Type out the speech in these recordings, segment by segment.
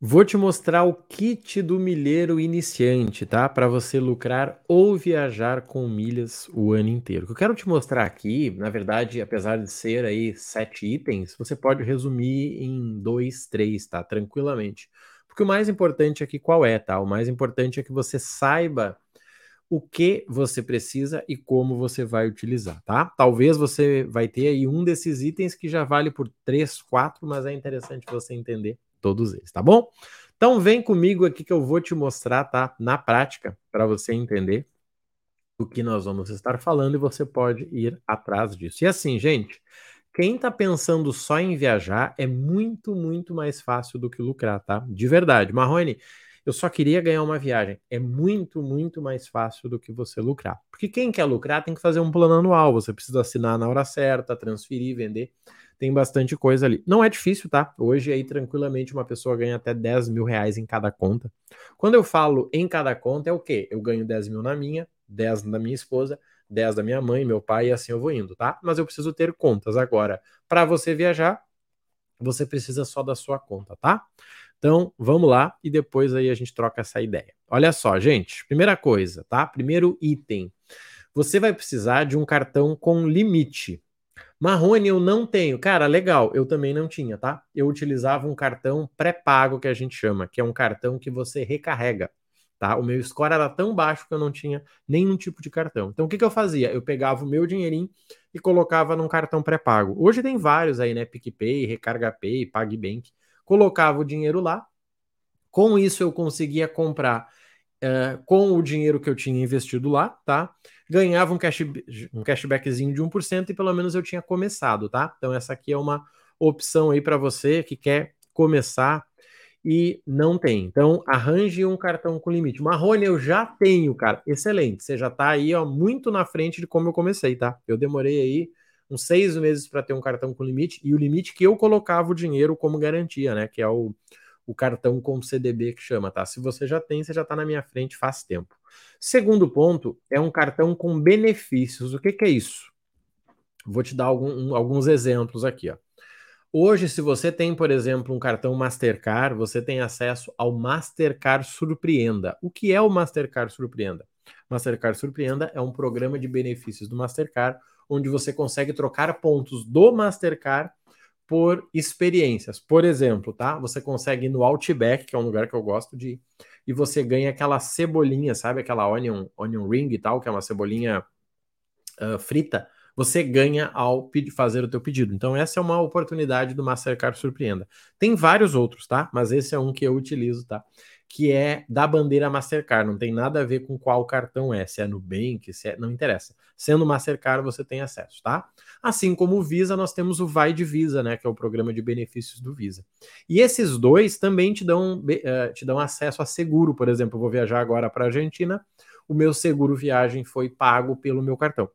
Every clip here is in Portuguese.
Vou te mostrar o kit do milheiro iniciante, tá? Para você lucrar ou viajar com milhas o ano inteiro. O que eu quero te mostrar aqui, na verdade, apesar de ser aí sete itens, você pode resumir em dois, três, tá? Tranquilamente. Porque o mais importante aqui qual é, tá? O mais importante é que você saiba o que você precisa e como você vai utilizar, tá? Talvez você vai ter aí um desses itens que já vale por três, quatro, mas é interessante você entender todos eles, tá bom? Então vem comigo aqui que eu vou te mostrar, tá? Na prática, para você entender o que nós vamos estar falando e você pode ir atrás disso. E assim, gente, quem está pensando só em viajar é muito, muito mais fácil do que lucrar, tá? De verdade. Marrone, eu só queria ganhar uma viagem. É muito, muito mais fácil do que você lucrar. Porque quem quer lucrar tem que fazer um plano anual. Você precisa assinar na hora certa, transferir, vender tem bastante coisa ali. Não é difícil, tá? Hoje aí tranquilamente uma pessoa ganha até 10 mil reais em cada conta. Quando eu falo em cada conta, é o quê? Eu ganho 10 mil na minha, 10 da minha esposa, 10 da minha mãe, meu pai, e assim eu vou indo, tá? Mas eu preciso ter contas agora. Para você viajar, você precisa só da sua conta, tá? Então, vamos lá e depois aí a gente troca essa ideia. Olha só, gente, primeira coisa, tá? Primeiro item. Você vai precisar de um cartão com limite. Marrone, eu não tenho. Cara, legal, eu também não tinha, tá? Eu utilizava um cartão pré-pago que a gente chama, que é um cartão que você recarrega, tá? O meu score era tão baixo que eu não tinha nenhum tipo de cartão. Então, o que, que eu fazia? Eu pegava o meu dinheirinho e colocava num cartão pré-pago. Hoje tem vários aí, né? PicPay, Recarga Pay, PagBank. Colocava o dinheiro lá. Com isso, eu conseguia comprar uh, com o dinheiro que eu tinha investido lá, tá? ganhava um, cash, um cashbackzinho de 1% e pelo menos eu tinha começado, tá? Então essa aqui é uma opção aí para você que quer começar e não tem. Então arranje um cartão com limite. Marrone eu já tenho, cara. Excelente. Você já tá aí, ó, muito na frente de como eu comecei, tá? Eu demorei aí uns seis meses para ter um cartão com limite e o limite que eu colocava o dinheiro como garantia, né? Que é o, o cartão com CDB que chama, tá? Se você já tem, você já tá na minha frente faz tempo. Segundo ponto é um cartão com benefícios. O que, que é isso? Vou te dar algum, um, alguns exemplos aqui. Ó. Hoje, se você tem, por exemplo, um cartão Mastercard, você tem acesso ao Mastercard Surpreenda. O que é o Mastercard Surpreenda? Mastercard Surpreenda é um programa de benefícios do Mastercard, onde você consegue trocar pontos do Mastercard por experiências. Por exemplo, tá? Você consegue ir no Outback, que é um lugar que eu gosto de ir, e você ganha aquela cebolinha, sabe? Aquela onion, onion ring e tal, que é uma cebolinha uh, frita. Você ganha ao fazer o teu pedido. Então, essa é uma oportunidade do Mastercard Surpreenda. Tem vários outros, tá? Mas esse é um que eu utilizo, tá? Que é da bandeira Mastercard. Não tem nada a ver com qual cartão é. Se é Nubank, se é... Não interessa. Sendo Mastercard, você tem acesso, tá? Assim como o Visa, nós temos o Vai de Visa, né, que é o programa de benefícios do Visa. E esses dois também te dão, uh, te dão acesso a seguro, por exemplo, eu vou viajar agora para a Argentina, o meu seguro viagem foi pago pelo meu cartão.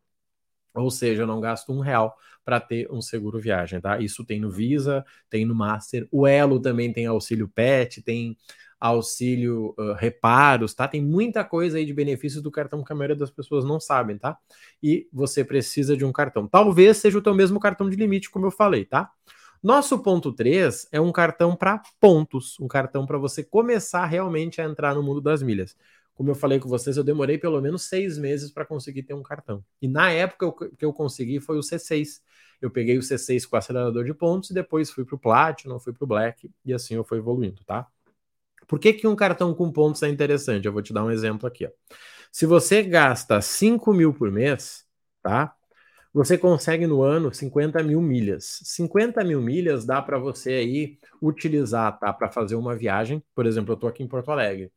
Ou seja, eu não gasto um real para ter um seguro viagem, tá? Isso tem no Visa, tem no Master. O Elo também tem auxílio PET, tem auxílio uh, reparos, tá? Tem muita coisa aí de benefícios do cartão que a maioria das pessoas não sabem, tá? E você precisa de um cartão. Talvez seja o teu mesmo cartão de limite, como eu falei, tá? Nosso ponto 3 é um cartão para pontos, um cartão para você começar realmente a entrar no mundo das milhas. Como eu falei com vocês, eu demorei pelo menos seis meses para conseguir ter um cartão. E na época que eu consegui foi o C6. Eu peguei o C6 com acelerador de pontos e depois fui para o Platinum, fui para o Black e assim eu fui evoluindo, tá? Por que, que um cartão com pontos é interessante? Eu vou te dar um exemplo aqui. Ó. Se você gasta 5 mil por mês, tá? Você consegue no ano 50 mil milhas. 50 mil milhas dá para você aí utilizar, tá? Para fazer uma viagem. Por exemplo, eu estou aqui em Porto Alegre.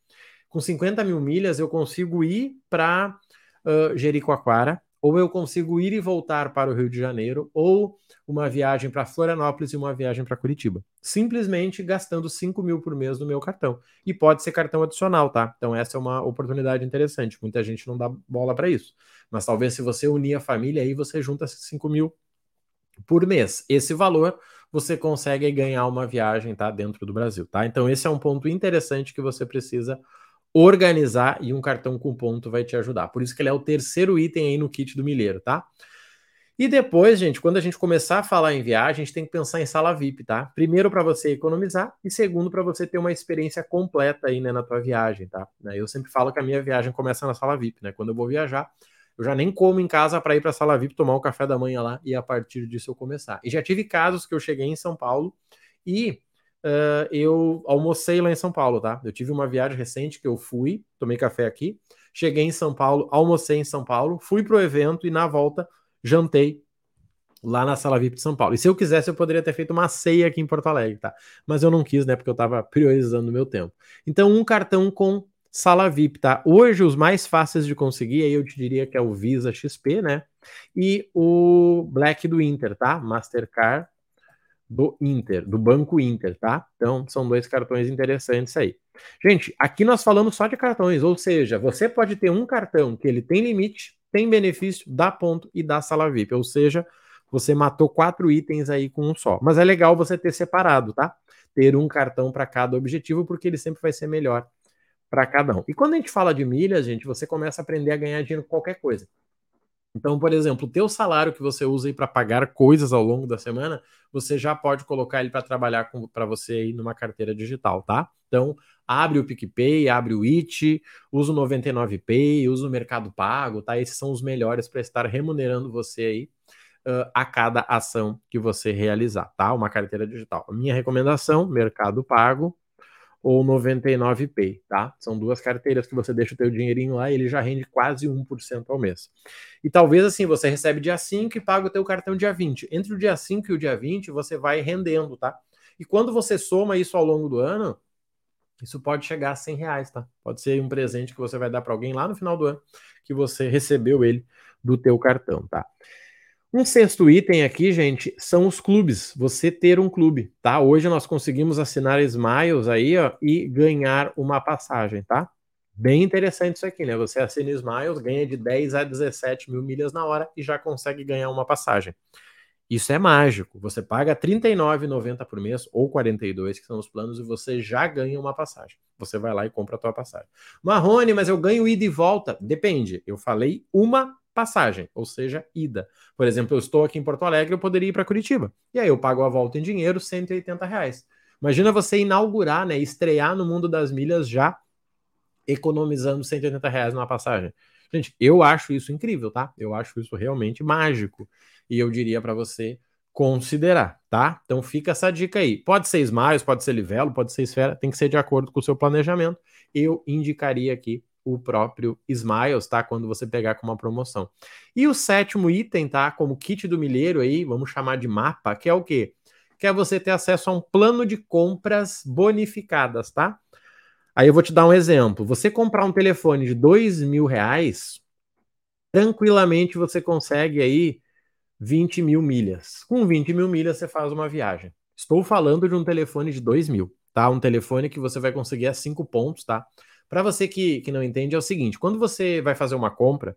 Com 50 mil milhas, eu consigo ir para uh, Jericoacoara, ou eu consigo ir e voltar para o Rio de Janeiro, ou uma viagem para Florianópolis e uma viagem para Curitiba. Simplesmente gastando 5 mil por mês no meu cartão. E pode ser cartão adicional, tá? Então essa é uma oportunidade interessante. Muita gente não dá bola para isso. Mas talvez se você unir a família, aí você junta 5 mil por mês. Esse valor você consegue ganhar uma viagem, tá? Dentro do Brasil, tá? Então esse é um ponto interessante que você precisa organizar e um cartão com ponto vai te ajudar. Por isso que ele é o terceiro item aí no kit do milheiro, tá? E depois, gente, quando a gente começar a falar em viagem, a gente tem que pensar em sala VIP, tá? Primeiro para você economizar e segundo para você ter uma experiência completa aí, né, na tua viagem, tá? Né, eu sempre falo que a minha viagem começa na sala VIP, né? Quando eu vou viajar, eu já nem como em casa para ir para a sala VIP tomar o café da manhã lá e a partir disso eu começar. E já tive casos que eu cheguei em São Paulo e uh, eu almocei lá em São Paulo, tá? Eu tive uma viagem recente que eu fui, tomei café aqui, cheguei em São Paulo, almocei em São Paulo, fui pro evento e na volta jantei lá na sala VIP de São Paulo. E se eu quisesse, eu poderia ter feito uma ceia aqui em Porto Alegre, tá? Mas eu não quis, né? Porque eu tava priorizando o meu tempo. Então, um cartão com sala VIP, tá? Hoje, os mais fáceis de conseguir, aí eu te diria que é o Visa XP, né? E o Black do Inter, tá? Mastercard do Inter, do Banco Inter, tá? Então, são dois cartões interessantes aí. Gente, aqui nós falamos só de cartões, ou seja, você pode ter um cartão que ele tem limite, tem benefício, dá ponto e dá sala VIP, ou seja, você matou quatro itens aí com um só. Mas é legal você ter separado, tá? Ter um cartão para cada objetivo, porque ele sempre vai ser melhor para cada um. E quando a gente fala de milhas, gente, você começa a aprender a ganhar dinheiro com qualquer coisa. Então, por exemplo, o teu salário que você usa para pagar coisas ao longo da semana, você já pode colocar ele para trabalhar para você aí numa carteira digital, tá? Então, abre o PicPay, abre o It, usa o 99Pay, usa o Mercado Pago, tá? Esses são os melhores para estar remunerando você aí uh, a cada ação que você realizar, tá? Uma carteira digital. Minha recomendação, Mercado Pago, ou 99Pay, tá? São duas carteiras que você deixa o teu dinheirinho lá e ele já rende quase 1% ao mês. E talvez assim, você recebe dia 5 e paga o teu cartão dia 20. Entre o dia 5 e o dia 20, você vai rendendo, tá? E quando você soma isso ao longo do ano, isso pode chegar a 100 reais, tá? Pode ser um presente que você vai dar para alguém lá no final do ano, que você recebeu ele do teu cartão, tá? Um sexto item aqui, gente, são os clubes. Você ter um clube, tá? Hoje nós conseguimos assinar Smiles aí, ó, e ganhar uma passagem, tá? Bem interessante isso aqui, né? Você assina Smiles, ganha de 10 a 17 mil milhas na hora e já consegue ganhar uma passagem. Isso é mágico. Você paga R$ 39,90 por mês ou 42, que são os planos, e você já ganha uma passagem. Você vai lá e compra a tua passagem. Marrone, mas eu ganho ida e volta. Depende. Eu falei uma passagem, ou seja, ida. Por exemplo, eu estou aqui em Porto Alegre, eu poderia ir para Curitiba. E aí eu pago a volta em dinheiro, 180 reais. Imagina você inaugurar, né, estrear no mundo das milhas já economizando 180 reais numa passagem. Gente, eu acho isso incrível, tá? Eu acho isso realmente mágico. E eu diria para você considerar, tá? Então fica essa dica aí. Pode ser Smiles, pode ser Livelo, pode ser Esfera, tem que ser de acordo com o seu planejamento. Eu indicaria aqui o próprio Smiles, tá? Quando você pegar com uma promoção. E o sétimo item, tá? Como kit do milheiro aí, vamos chamar de mapa, que é o quê? Que é você ter acesso a um plano de compras bonificadas, tá? Aí eu vou te dar um exemplo. Você comprar um telefone de dois mil reais, tranquilamente você consegue aí 20 mil milhas. Com 20 mil milhas você faz uma viagem. Estou falando de um telefone de dois mil, tá? Um telefone que você vai conseguir a cinco pontos, tá? Para você que, que não entende, é o seguinte: quando você vai fazer uma compra,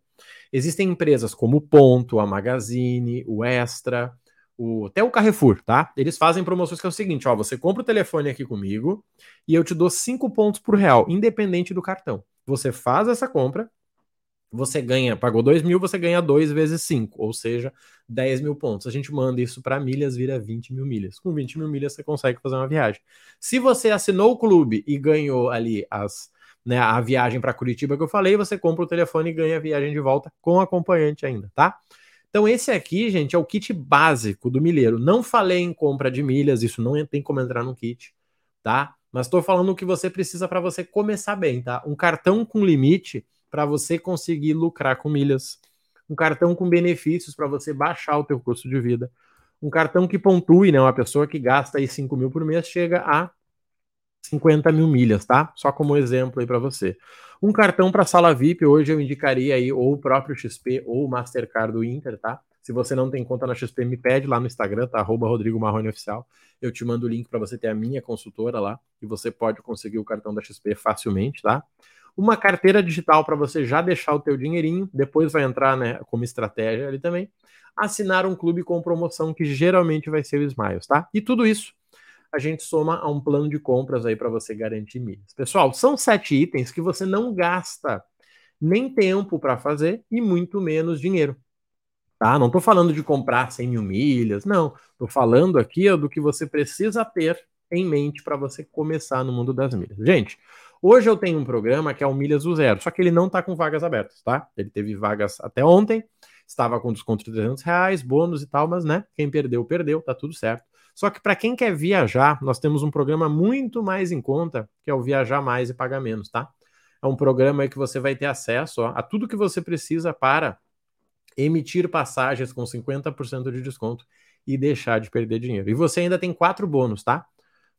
existem empresas como o Ponto, a Magazine, o Extra, o, até o Carrefour, tá? Eles fazem promoções que é o seguinte: ó, você compra o telefone aqui comigo e eu te dou cinco pontos por real, independente do cartão. Você faz essa compra, você ganha, pagou 2 mil, você ganha 2 vezes 5, ou seja, 10 mil pontos. A gente manda isso para milhas, vira 20 mil milhas. Com 20 mil milhas você consegue fazer uma viagem. Se você assinou o clube e ganhou ali as né, a viagem para Curitiba que eu falei, você compra o telefone e ganha a viagem de volta com acompanhante ainda, tá? Então esse aqui, gente, é o kit básico do milheiro. Não falei em compra de milhas, isso não tem como entrar no kit, tá? Mas estou falando o que você precisa para você começar bem, tá? Um cartão com limite para você conseguir lucrar com milhas. Um cartão com benefícios para você baixar o teu custo de vida. Um cartão que pontue, né? Uma pessoa que gasta aí 5 mil por mês chega a 50 mil milhas, tá? Só como exemplo aí para você. Um cartão para sala VIP, hoje eu indicaria aí ou o próprio XP ou o Mastercard do Inter, tá? Se você não tem conta na XP, me pede lá no Instagram, tá? Arroba Rodrigo Marrone Oficial. Eu te mando o link para você ter a minha consultora lá e você pode conseguir o cartão da XP facilmente, tá? Uma carteira digital para você já deixar o teu dinheirinho, depois vai entrar, né, como estratégia ali também. Assinar um clube com promoção que geralmente vai ser o Smiles, tá? E tudo isso a gente soma a um plano de compras aí para você garantir milhas. Pessoal, são sete itens que você não gasta nem tempo para fazer e muito menos dinheiro. Tá? Não estou falando de comprar 100 mil milhas, não. Estou falando aqui ó, do que você precisa ter em mente para você começar no mundo das milhas. Gente, hoje eu tenho um programa que é o Milhas do Zero, só que ele não está com vagas abertas, tá? Ele teve vagas até ontem, estava com desconto de 300 reais, bônus e tal, mas né, quem perdeu, perdeu, tá tudo certo. Só que para quem quer viajar, nós temos um programa muito mais em conta, que é o Viajar Mais e Pagar Menos, tá? É um programa que você vai ter acesso ó, a tudo que você precisa para emitir passagens com 50% de desconto e deixar de perder dinheiro. E você ainda tem quatro bônus, tá?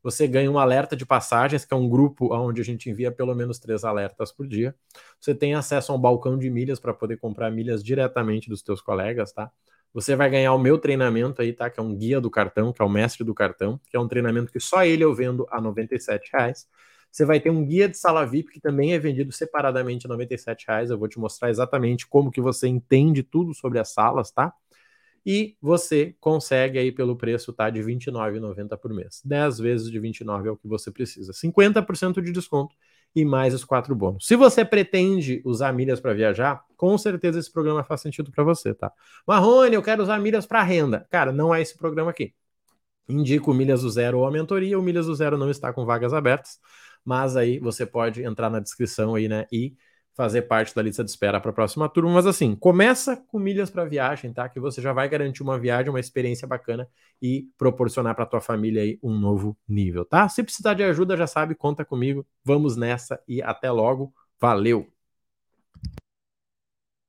Você ganha um alerta de passagens, que é um grupo onde a gente envia pelo menos três alertas por dia. Você tem acesso a um balcão de milhas para poder comprar milhas diretamente dos teus colegas, tá? Você vai ganhar o meu treinamento aí, tá? Que é um guia do cartão, que é o mestre do cartão, que é um treinamento que só ele eu vendo a 97 reais. Você vai ter um guia de sala VIP que também é vendido separadamente a 97 reais. Eu vou te mostrar exatamente como que você entende tudo sobre as salas, tá? E você consegue aí pelo preço tá de R$ 29,90 por mês. 10 vezes de 29 é o que você precisa. 50% de desconto e mais os quatro bônus. Se você pretende usar milhas para viajar, com certeza esse programa faz sentido para você, tá? Marrone, eu quero usar milhas para renda. Cara, não é esse programa aqui. Indico Milhas do Zero ou a mentoria. O Milhas do Zero não está com vagas abertas, mas aí você pode entrar na descrição aí, né, e fazer parte da lista de espera para a próxima turma. Mas assim, começa com milhas para viagem, tá? Que você já vai garantir uma viagem, uma experiência bacana e proporcionar para tua família aí um novo nível, tá? Se precisar de ajuda, já sabe, conta comigo. Vamos nessa e até logo. Valeu!